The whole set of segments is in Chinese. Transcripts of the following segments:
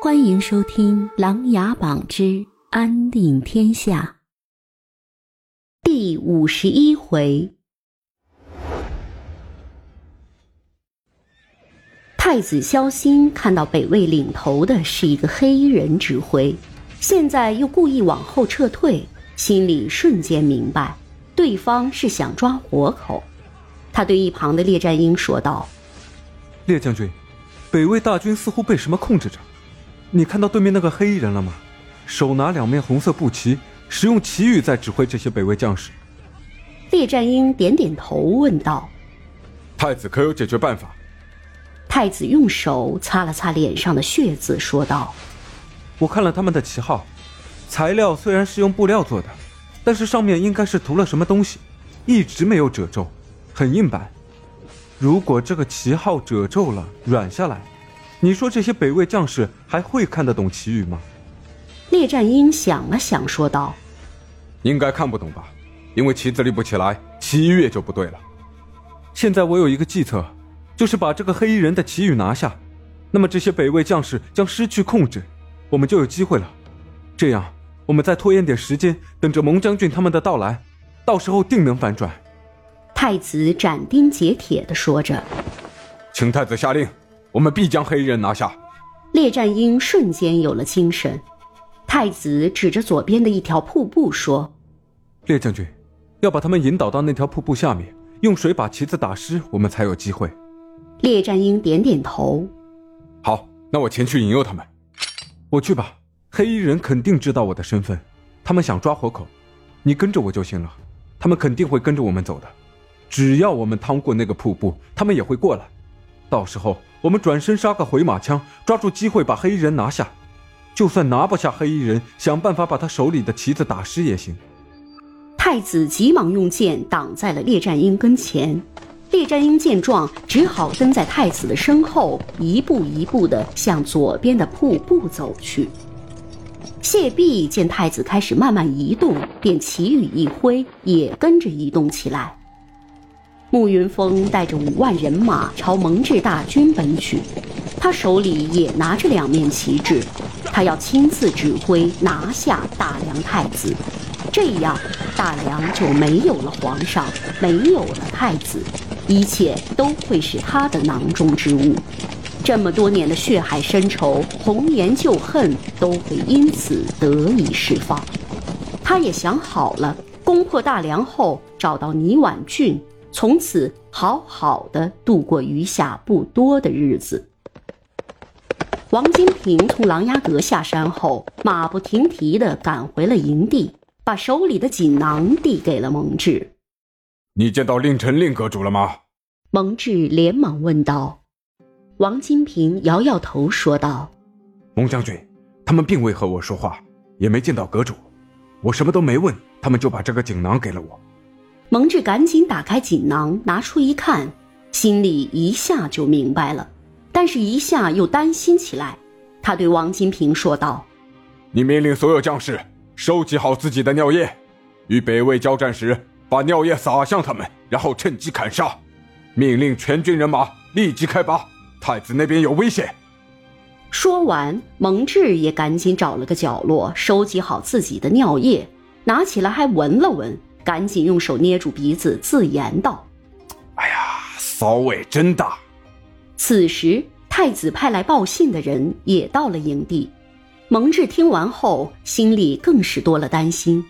欢迎收听《琅琊榜之安定天下》第五十一回。太子萧欣看到北魏领头的是一个黑衣人指挥，现在又故意往后撤退，心里瞬间明白，对方是想抓活口。他对一旁的列战英说道：“列将军，北魏大军似乎被什么控制着。”你看到对面那个黑衣人了吗？手拿两面红色布旗，使用旗语在指挥这些北魏将士。列战英点点头，问道：“太子可有解决办法？”太子用手擦了擦脸上的血渍，说道：“我看了他们的旗号，材料虽然是用布料做的，但是上面应该是涂了什么东西，一直没有褶皱，很硬板。如果这个旗号褶皱了，软下来。”你说这些北魏将士还会看得懂旗语吗？列战英想了想，说道：“应该看不懂吧，因为旗子立不起来，旗语也就不对了。现在我有一个计策，就是把这个黑衣人的旗语拿下，那么这些北魏将士将失去控制，我们就有机会了。这样，我们再拖延点时间，等着蒙将军他们的到来，到时候定能反转。”太子斩钉截铁地说着：“请太子下令。”我们必将黑衣人拿下。列战英瞬间有了精神。太子指着左边的一条瀑布说：“列将军，要把他们引导到那条瀑布下面，用水把旗子打湿，我们才有机会。”列战英点点头：“好，那我前去引诱他们。我去吧。黑衣人肯定知道我的身份，他们想抓活口，你跟着我就行了。他们肯定会跟着我们走的。只要我们趟过那个瀑布，他们也会过来。到时候。”我们转身杀个回马枪，抓住机会把黑衣人拿下。就算拿不下黑衣人，想办法把他手里的旗子打湿也行。太子急忙用剑挡在了列战英跟前。列战英见状，只好跟在太子的身后，一步一步的向左边的瀑布走去。谢弼见太子开始慢慢移动，便旗语一挥，也跟着移动起来。慕云峰带着五万人马朝蒙挚大军奔去，他手里也拿着两面旗帜，他要亲自指挥拿下大梁太子，这样大梁就没有了皇上，没有了太子，一切都会是他的囊中之物。这么多年的血海深仇、红颜旧恨都会因此得以释放。他也想好了，攻破大梁后找到倪婉俊。从此好好的度过余下不多的日子。王金平从琅琊阁下山后，马不停蹄的赶回了营地，把手里的锦囊递给了蒙挚。你见到令臣、令阁主了吗？蒙挚连忙问道。王金平摇摇头说道：“蒙将军，他们并未和我说话，也没见到阁主，我什么都没问，他们就把这个锦囊给了我。”蒙挚赶紧打开锦囊，拿出一看，心里一下就明白了，但是一下又担心起来。他对王金平说道：“你命令所有将士收集好自己的尿液，与北魏交战时，把尿液洒向他们，然后趁机砍杀。命令全军人马立即开拔，太子那边有危险。”说完，蒙挚也赶紧找了个角落，收集好自己的尿液，拿起来还闻了闻。赶紧用手捏住鼻子，自言道：“哎呀，骚味真大。”此时，太子派来报信的人也到了营地。蒙挚听完后，心里更是多了担心。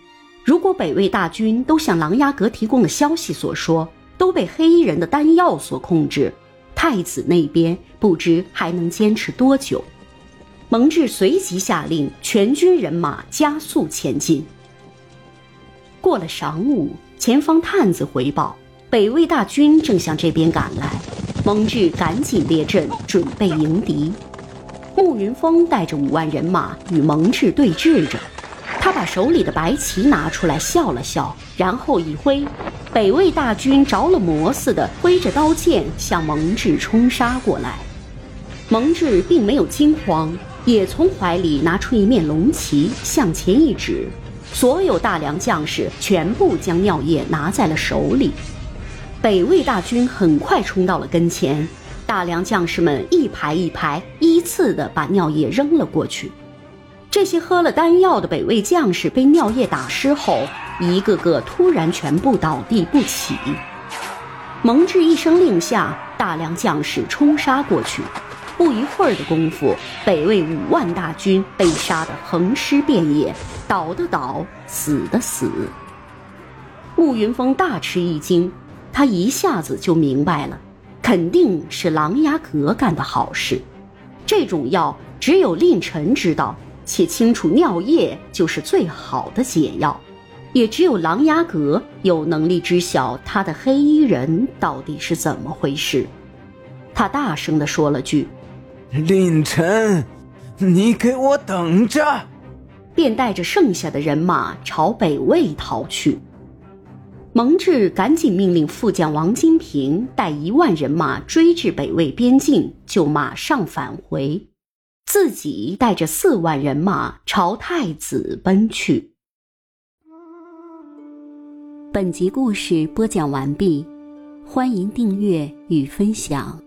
如果北魏大军都像琅琊阁提供的消息所说，都被黑衣人的丹药所控制，太子那边不知还能坚持多久。蒙挚随即下令，全军人马加速前进。过了晌午，前方探子回报，北魏大军正向这边赶来。蒙挚赶紧列阵，准备迎敌。慕云峰带着五万人马与蒙挚对峙着，他把手里的白旗拿出来，笑了笑，然后一挥，北魏大军着了魔似的挥着刀剑向蒙挚冲杀过来。蒙挚并没有惊慌，也从怀里拿出一面龙旗，向前一指。所有大梁将士全部将尿液拿在了手里，北魏大军很快冲到了跟前，大梁将士们一排一排依次的把尿液扔了过去。这些喝了丹药的北魏将士被尿液打湿后，一个个突然全部倒地不起。蒙挚一声令下，大梁将士冲杀过去。不一会儿的功夫，北魏五万大军被杀得横尸遍野，倒的倒，死的死。慕云峰大吃一惊，他一下子就明白了，肯定是琅琊阁干的好事。这种药只有令臣知道，且清楚尿液就是最好的解药，也只有琅琊阁有能力知晓他的黑衣人到底是怎么回事。他大声地说了句。令臣，你给我等着！便带着剩下的人马朝北魏逃去。蒙挚赶紧命令副将王金平带一万人马追至北魏边境，就马上返回，自己带着四万人马朝太子奔去。本集故事播讲完毕，欢迎订阅与分享。